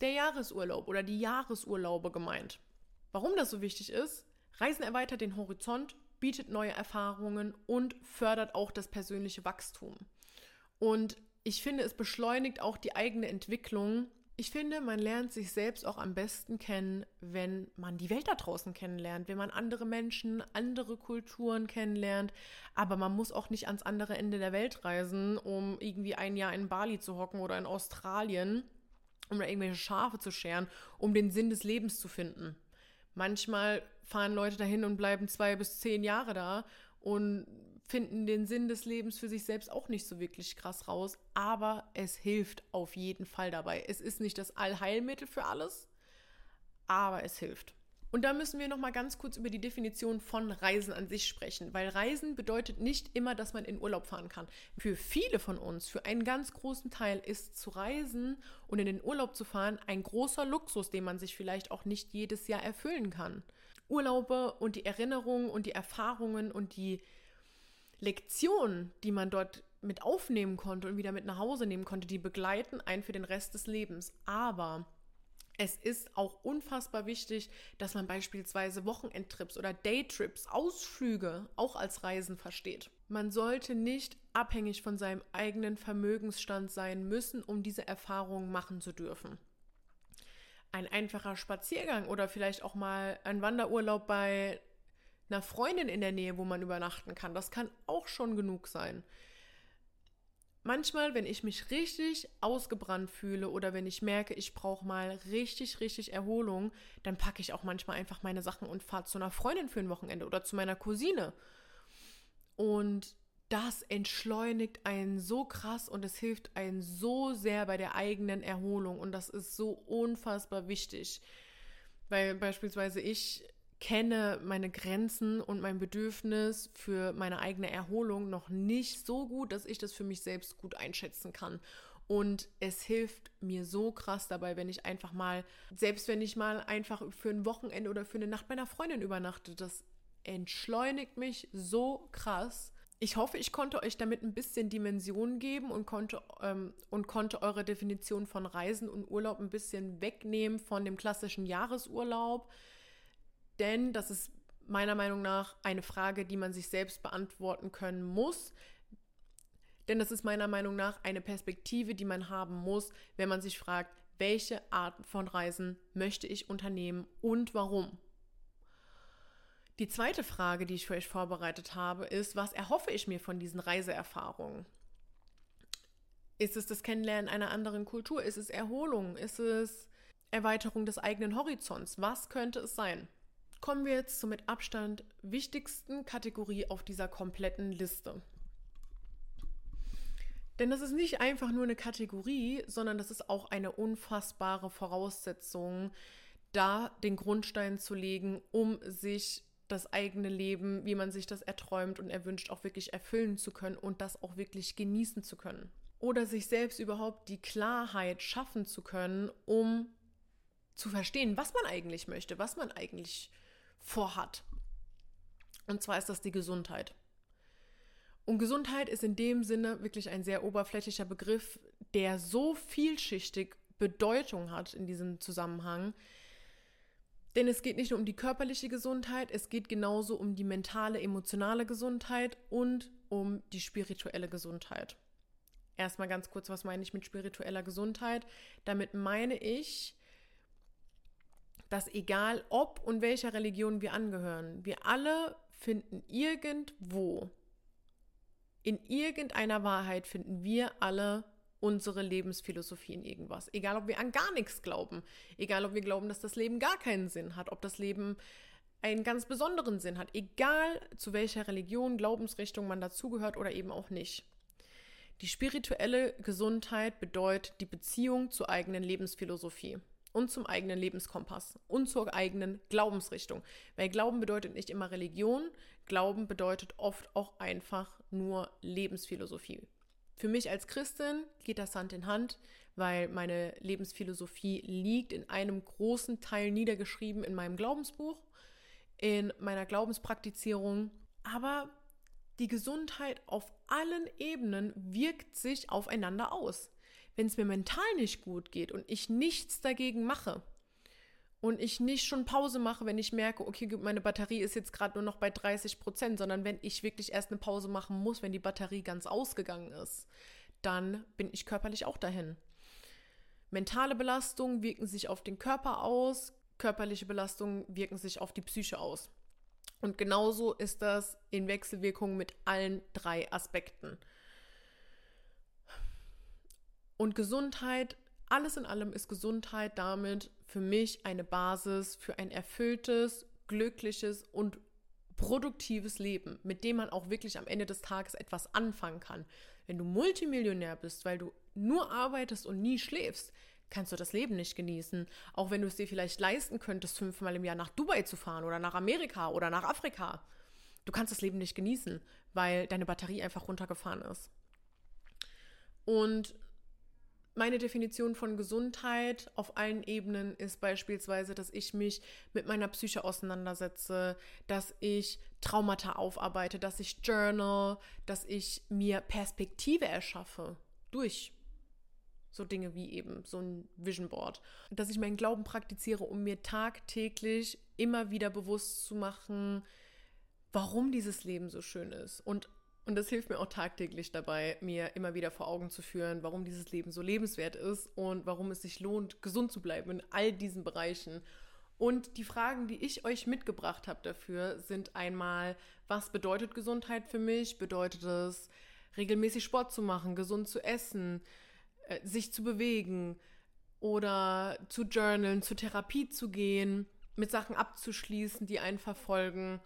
der Jahresurlaub oder die Jahresurlaube gemeint. Warum das so wichtig ist? Reisen erweitert den Horizont, bietet neue Erfahrungen und fördert auch das persönliche Wachstum. Und ich finde, es beschleunigt auch die eigene Entwicklung. Ich finde, man lernt sich selbst auch am besten kennen, wenn man die Welt da draußen kennenlernt, wenn man andere Menschen, andere Kulturen kennenlernt. Aber man muss auch nicht ans andere Ende der Welt reisen, um irgendwie ein Jahr in Bali zu hocken oder in Australien um da irgendwelche Schafe zu scheren, um den Sinn des Lebens zu finden. Manchmal fahren Leute dahin und bleiben zwei bis zehn Jahre da und finden den Sinn des Lebens für sich selbst auch nicht so wirklich krass raus, aber es hilft auf jeden Fall dabei. Es ist nicht das Allheilmittel für alles, aber es hilft. Und da müssen wir noch mal ganz kurz über die Definition von Reisen an sich sprechen, weil Reisen bedeutet nicht immer, dass man in Urlaub fahren kann. Für viele von uns, für einen ganz großen Teil ist zu reisen und in den Urlaub zu fahren ein großer Luxus, den man sich vielleicht auch nicht jedes Jahr erfüllen kann. Urlaube und die Erinnerungen und die Erfahrungen und die Lektionen, die man dort mit aufnehmen konnte und wieder mit nach Hause nehmen konnte, die begleiten einen für den Rest des Lebens. Aber es ist auch unfassbar wichtig, dass man beispielsweise Wochenendtrips oder Daytrips, Ausflüge auch als Reisen versteht. Man sollte nicht abhängig von seinem eigenen Vermögensstand sein müssen, um diese Erfahrungen machen zu dürfen. Ein einfacher Spaziergang oder vielleicht auch mal ein Wanderurlaub bei einer Freundin in der Nähe, wo man übernachten kann, das kann auch schon genug sein. Manchmal, wenn ich mich richtig ausgebrannt fühle oder wenn ich merke, ich brauche mal richtig, richtig Erholung, dann packe ich auch manchmal einfach meine Sachen und fahre zu einer Freundin für ein Wochenende oder zu meiner Cousine. Und das entschleunigt einen so krass und es hilft einen so sehr bei der eigenen Erholung und das ist so unfassbar wichtig. Weil beispielsweise ich kenne meine Grenzen und mein Bedürfnis für meine eigene Erholung noch nicht so gut, dass ich das für mich selbst gut einschätzen kann. Und es hilft mir so krass dabei, wenn ich einfach mal, selbst wenn ich mal einfach für ein Wochenende oder für eine Nacht meiner Freundin übernachte, das entschleunigt mich so krass. Ich hoffe, ich konnte euch damit ein bisschen Dimension geben und konnte, ähm, und konnte eure Definition von Reisen und Urlaub ein bisschen wegnehmen von dem klassischen Jahresurlaub denn das ist meiner Meinung nach eine Frage, die man sich selbst beantworten können muss. Denn das ist meiner Meinung nach eine Perspektive, die man haben muss, wenn man sich fragt, welche Arten von Reisen möchte ich unternehmen und warum. Die zweite Frage, die ich für euch vorbereitet habe, ist, was erhoffe ich mir von diesen Reiseerfahrungen? Ist es das Kennenlernen einer anderen Kultur? Ist es Erholung? Ist es Erweiterung des eigenen Horizonts? Was könnte es sein? Kommen wir jetzt zur mit Abstand wichtigsten Kategorie auf dieser kompletten Liste. Denn das ist nicht einfach nur eine Kategorie, sondern das ist auch eine unfassbare Voraussetzung, da den Grundstein zu legen, um sich das eigene Leben, wie man sich das erträumt und erwünscht, auch wirklich erfüllen zu können und das auch wirklich genießen zu können. Oder sich selbst überhaupt die Klarheit schaffen zu können, um zu verstehen, was man eigentlich möchte, was man eigentlich vorhat. Und zwar ist das die Gesundheit. Und Gesundheit ist in dem Sinne wirklich ein sehr oberflächlicher Begriff, der so vielschichtig Bedeutung hat in diesem Zusammenhang. Denn es geht nicht nur um die körperliche Gesundheit, es geht genauso um die mentale, emotionale Gesundheit und um die spirituelle Gesundheit. Erstmal ganz kurz, was meine ich mit spiritueller Gesundheit? Damit meine ich, dass egal ob und welcher Religion wir angehören, wir alle finden irgendwo in irgendeiner Wahrheit finden wir alle unsere Lebensphilosophie in irgendwas. Egal, ob wir an gar nichts glauben. Egal, ob wir glauben, dass das Leben gar keinen Sinn hat. Ob das Leben einen ganz besonderen Sinn hat. Egal, zu welcher Religion, Glaubensrichtung man dazugehört oder eben auch nicht. Die spirituelle Gesundheit bedeutet die Beziehung zur eigenen Lebensphilosophie und zum eigenen Lebenskompass und zur eigenen Glaubensrichtung. Weil Glauben bedeutet nicht immer Religion, Glauben bedeutet oft auch einfach nur Lebensphilosophie. Für mich als Christin geht das Hand in Hand, weil meine Lebensphilosophie liegt in einem großen Teil niedergeschrieben in meinem Glaubensbuch, in meiner Glaubenspraktizierung. Aber die Gesundheit auf allen Ebenen wirkt sich aufeinander aus wenn es mir mental nicht gut geht und ich nichts dagegen mache und ich nicht schon Pause mache, wenn ich merke, okay, meine Batterie ist jetzt gerade nur noch bei 30 Prozent, sondern wenn ich wirklich erst eine Pause machen muss, wenn die Batterie ganz ausgegangen ist, dann bin ich körperlich auch dahin. Mentale Belastungen wirken sich auf den Körper aus, körperliche Belastungen wirken sich auf die Psyche aus. Und genauso ist das in Wechselwirkung mit allen drei Aspekten. Und Gesundheit, alles in allem ist Gesundheit damit für mich eine Basis für ein erfülltes, glückliches und produktives Leben, mit dem man auch wirklich am Ende des Tages etwas anfangen kann. Wenn du Multimillionär bist, weil du nur arbeitest und nie schläfst, kannst du das Leben nicht genießen. Auch wenn du es dir vielleicht leisten könntest, fünfmal im Jahr nach Dubai zu fahren oder nach Amerika oder nach Afrika. Du kannst das Leben nicht genießen, weil deine Batterie einfach runtergefahren ist. Und meine Definition von Gesundheit auf allen Ebenen ist beispielsweise, dass ich mich mit meiner Psyche auseinandersetze, dass ich Traumata aufarbeite, dass ich journal, dass ich mir Perspektive erschaffe durch so Dinge wie eben so ein Vision Board. Dass ich meinen Glauben praktiziere, um mir tagtäglich immer wieder bewusst zu machen, warum dieses Leben so schön ist und und das hilft mir auch tagtäglich dabei, mir immer wieder vor Augen zu führen, warum dieses Leben so lebenswert ist und warum es sich lohnt, gesund zu bleiben in all diesen Bereichen. Und die Fragen, die ich euch mitgebracht habe dafür, sind einmal, was bedeutet Gesundheit für mich? Bedeutet es, regelmäßig Sport zu machen, gesund zu essen, äh, sich zu bewegen oder zu journalen, zur Therapie zu gehen, mit Sachen abzuschließen, die einen verfolgen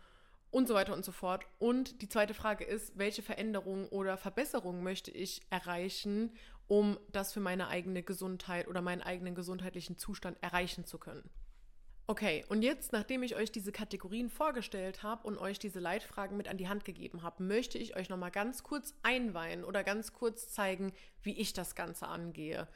und so weiter und so fort. Und die zweite Frage ist, welche Veränderungen oder Verbesserungen möchte ich erreichen, um das für meine eigene Gesundheit oder meinen eigenen gesundheitlichen Zustand erreichen zu können. Okay, und jetzt, nachdem ich euch diese Kategorien vorgestellt habe und euch diese Leitfragen mit an die Hand gegeben habe, möchte ich euch nochmal ganz kurz einweihen oder ganz kurz zeigen, wie ich das Ganze angehe.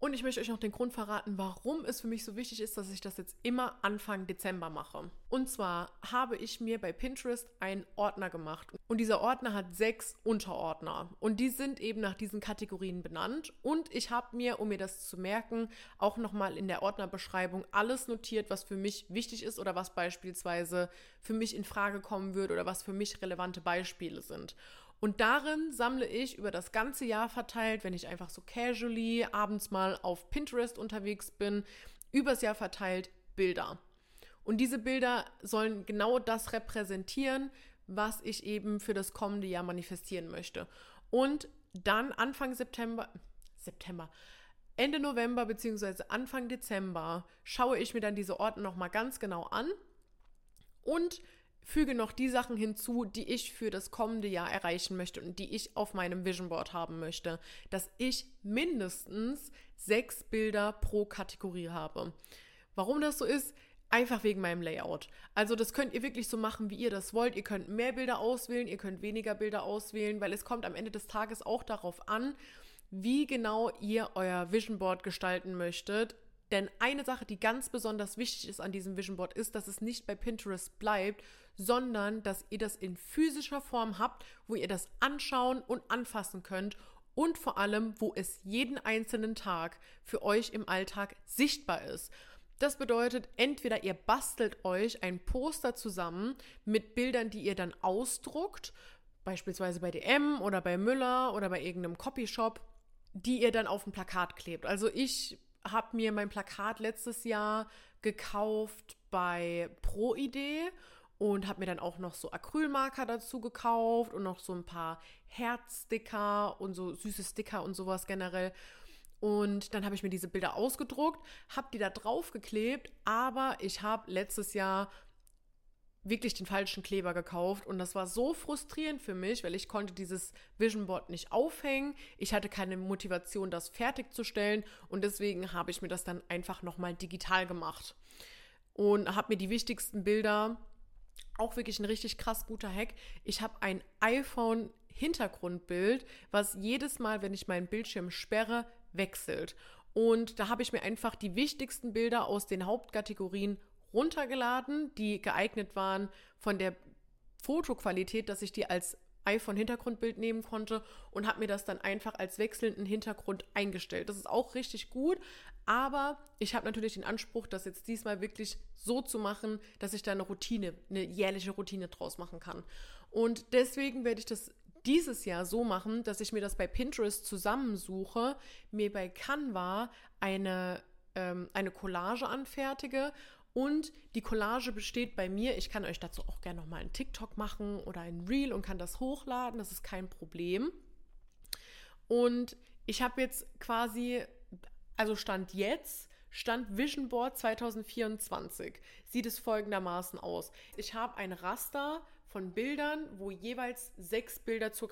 Und ich möchte euch noch den Grund verraten, warum es für mich so wichtig ist, dass ich das jetzt immer Anfang Dezember mache. Und zwar habe ich mir bei Pinterest einen Ordner gemacht. Und dieser Ordner hat sechs Unterordner. Und die sind eben nach diesen Kategorien benannt. Und ich habe mir, um mir das zu merken, auch nochmal in der Ordnerbeschreibung alles notiert, was für mich wichtig ist oder was beispielsweise für mich in Frage kommen würde oder was für mich relevante Beispiele sind. Und darin sammle ich über das ganze Jahr verteilt, wenn ich einfach so casually abends mal auf Pinterest unterwegs bin, übers Jahr verteilt Bilder. Und diese Bilder sollen genau das repräsentieren, was ich eben für das kommende Jahr manifestieren möchte. Und dann Anfang September, September, Ende November bzw. Anfang Dezember schaue ich mir dann diese Orte nochmal ganz genau an und füge noch die Sachen hinzu, die ich für das kommende Jahr erreichen möchte und die ich auf meinem Vision Board haben möchte, dass ich mindestens sechs Bilder pro Kategorie habe. Warum das so ist? Einfach wegen meinem Layout. Also das könnt ihr wirklich so machen, wie ihr das wollt. Ihr könnt mehr Bilder auswählen, ihr könnt weniger Bilder auswählen, weil es kommt am Ende des Tages auch darauf an, wie genau ihr euer Vision Board gestalten möchtet. Denn eine Sache, die ganz besonders wichtig ist an diesem Vision Board, ist, dass es nicht bei Pinterest bleibt, sondern dass ihr das in physischer Form habt, wo ihr das anschauen und anfassen könnt und vor allem, wo es jeden einzelnen Tag für euch im Alltag sichtbar ist. Das bedeutet, entweder ihr bastelt euch ein Poster zusammen mit Bildern, die ihr dann ausdruckt, beispielsweise bei DM oder bei Müller oder bei irgendeinem Copyshop, die ihr dann auf ein Plakat klebt. Also ich habe mir mein Plakat letztes Jahr gekauft bei ProIdee und habe mir dann auch noch so Acrylmarker dazu gekauft und noch so ein paar Herzsticker und so süße Sticker und sowas generell. Und dann habe ich mir diese Bilder ausgedruckt, habe die da drauf geklebt, aber ich habe letztes Jahr wirklich den falschen Kleber gekauft und das war so frustrierend für mich, weil ich konnte dieses Vision Board nicht aufhängen. Ich hatte keine Motivation, das fertigzustellen und deswegen habe ich mir das dann einfach nochmal digital gemacht und habe mir die wichtigsten Bilder, auch wirklich ein richtig krass guter Hack. Ich habe ein iPhone Hintergrundbild, was jedes Mal, wenn ich meinen Bildschirm sperre, wechselt. Und da habe ich mir einfach die wichtigsten Bilder aus den Hauptkategorien runtergeladen, die geeignet waren von der Fotoqualität, dass ich die als iPhone-Hintergrundbild nehmen konnte und habe mir das dann einfach als wechselnden Hintergrund eingestellt. Das ist auch richtig gut, aber ich habe natürlich den Anspruch, das jetzt diesmal wirklich so zu machen, dass ich da eine Routine, eine jährliche Routine draus machen kann. Und deswegen werde ich das dieses Jahr so machen, dass ich mir das bei Pinterest zusammensuche, mir bei Canva eine, ähm, eine Collage anfertige und die Collage besteht bei mir, ich kann euch dazu auch gerne nochmal einen TikTok machen oder ein Reel und kann das hochladen, das ist kein Problem. Und ich habe jetzt quasi, also Stand jetzt, Stand Vision Board 2024, sieht es folgendermaßen aus. Ich habe ein Raster von Bildern, wo jeweils sechs Bilder zu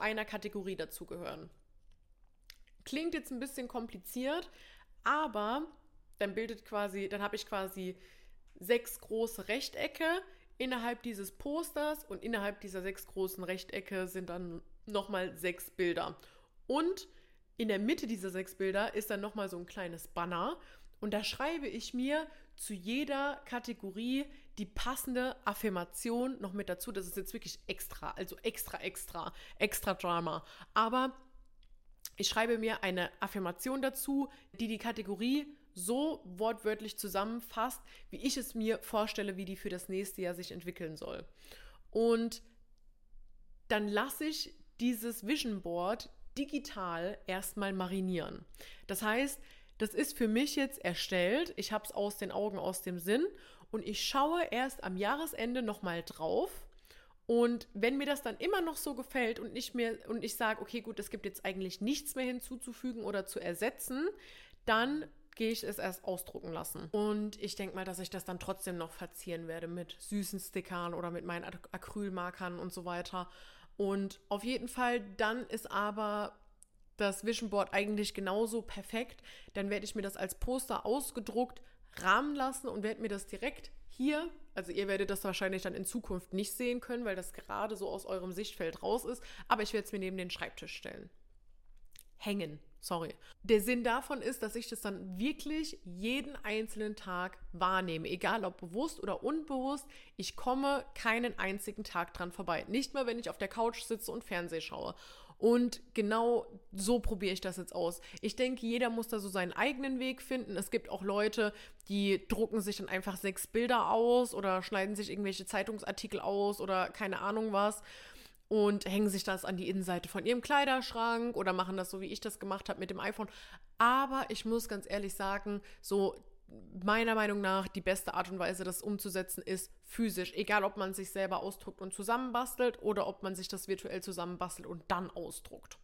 einer Kategorie dazugehören. Klingt jetzt ein bisschen kompliziert, aber dann bildet quasi, dann habe ich quasi sechs große Rechtecke innerhalb dieses Posters und innerhalb dieser sechs großen Rechtecke sind dann nochmal sechs Bilder. Und in der Mitte dieser sechs Bilder ist dann nochmal so ein kleines Banner und da schreibe ich mir zu jeder Kategorie die passende Affirmation noch mit dazu. Das ist jetzt wirklich extra, also extra, extra, extra Drama. Aber ich schreibe mir eine Affirmation dazu, die die Kategorie so wortwörtlich zusammenfasst, wie ich es mir vorstelle, wie die für das nächste Jahr sich entwickeln soll. Und dann lasse ich dieses Vision Board digital erstmal marinieren. Das heißt, das ist für mich jetzt erstellt. Ich habe es aus den Augen, aus dem Sinn und ich schaue erst am Jahresende nochmal drauf. Und wenn mir das dann immer noch so gefällt und nicht mehr und ich sage, okay, gut, es gibt jetzt eigentlich nichts mehr hinzuzufügen oder zu ersetzen, dann gehe ich es erst ausdrucken lassen. Und ich denke mal, dass ich das dann trotzdem noch verzieren werde mit süßen Stickern oder mit meinen Acrylmarkern und so weiter. Und auf jeden Fall, dann ist aber das Vision Board eigentlich genauso perfekt. Dann werde ich mir das als Poster ausgedruckt rahmen lassen und werde mir das direkt hier, also ihr werdet das wahrscheinlich dann in Zukunft nicht sehen können, weil das gerade so aus eurem Sichtfeld raus ist, aber ich werde es mir neben den Schreibtisch stellen. Hängen, sorry. Der Sinn davon ist, dass ich das dann wirklich jeden einzelnen Tag wahrnehme, egal ob bewusst oder unbewusst. Ich komme keinen einzigen Tag dran vorbei. Nicht mal, wenn ich auf der Couch sitze und Fernseh schaue. Und genau so probiere ich das jetzt aus. Ich denke, jeder muss da so seinen eigenen Weg finden. Es gibt auch Leute, die drucken sich dann einfach sechs Bilder aus oder schneiden sich irgendwelche Zeitungsartikel aus oder keine Ahnung was und hängen sich das an die Innenseite von ihrem Kleiderschrank oder machen das so, wie ich das gemacht habe mit dem iPhone. Aber ich muss ganz ehrlich sagen, so meiner Meinung nach die beste Art und Weise, das umzusetzen, ist physisch. Egal, ob man sich selber ausdruckt und zusammenbastelt oder ob man sich das virtuell zusammenbastelt und dann ausdruckt.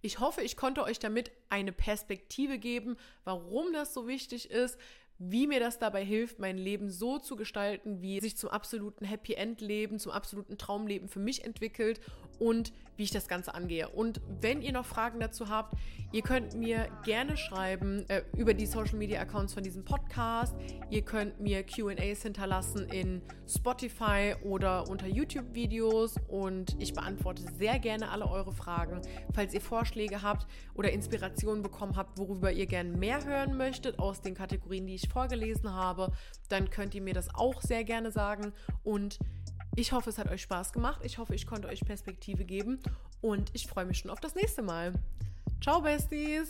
Ich hoffe, ich konnte euch damit eine Perspektive geben, warum das so wichtig ist, wie mir das dabei hilft, mein Leben so zu gestalten, wie sich zum absoluten Happy End Leben, zum absoluten Traumleben für mich entwickelt und wie ich das Ganze angehe. Und wenn ihr noch Fragen dazu habt, ihr könnt mir gerne schreiben äh, über die Social Media Accounts von diesem Podcast. Ihr könnt mir QAs hinterlassen in Spotify oder unter YouTube-Videos und ich beantworte sehr gerne alle eure Fragen. Falls ihr Vorschläge habt oder Inspirationen bekommen habt, worüber ihr gerne mehr hören möchtet aus den Kategorien, die ich vorgelesen habe, dann könnt ihr mir das auch sehr gerne sagen und ich hoffe, es hat euch Spaß gemacht. Ich hoffe, ich konnte euch Perspektive geben und ich freue mich schon auf das nächste Mal. Ciao, Besties!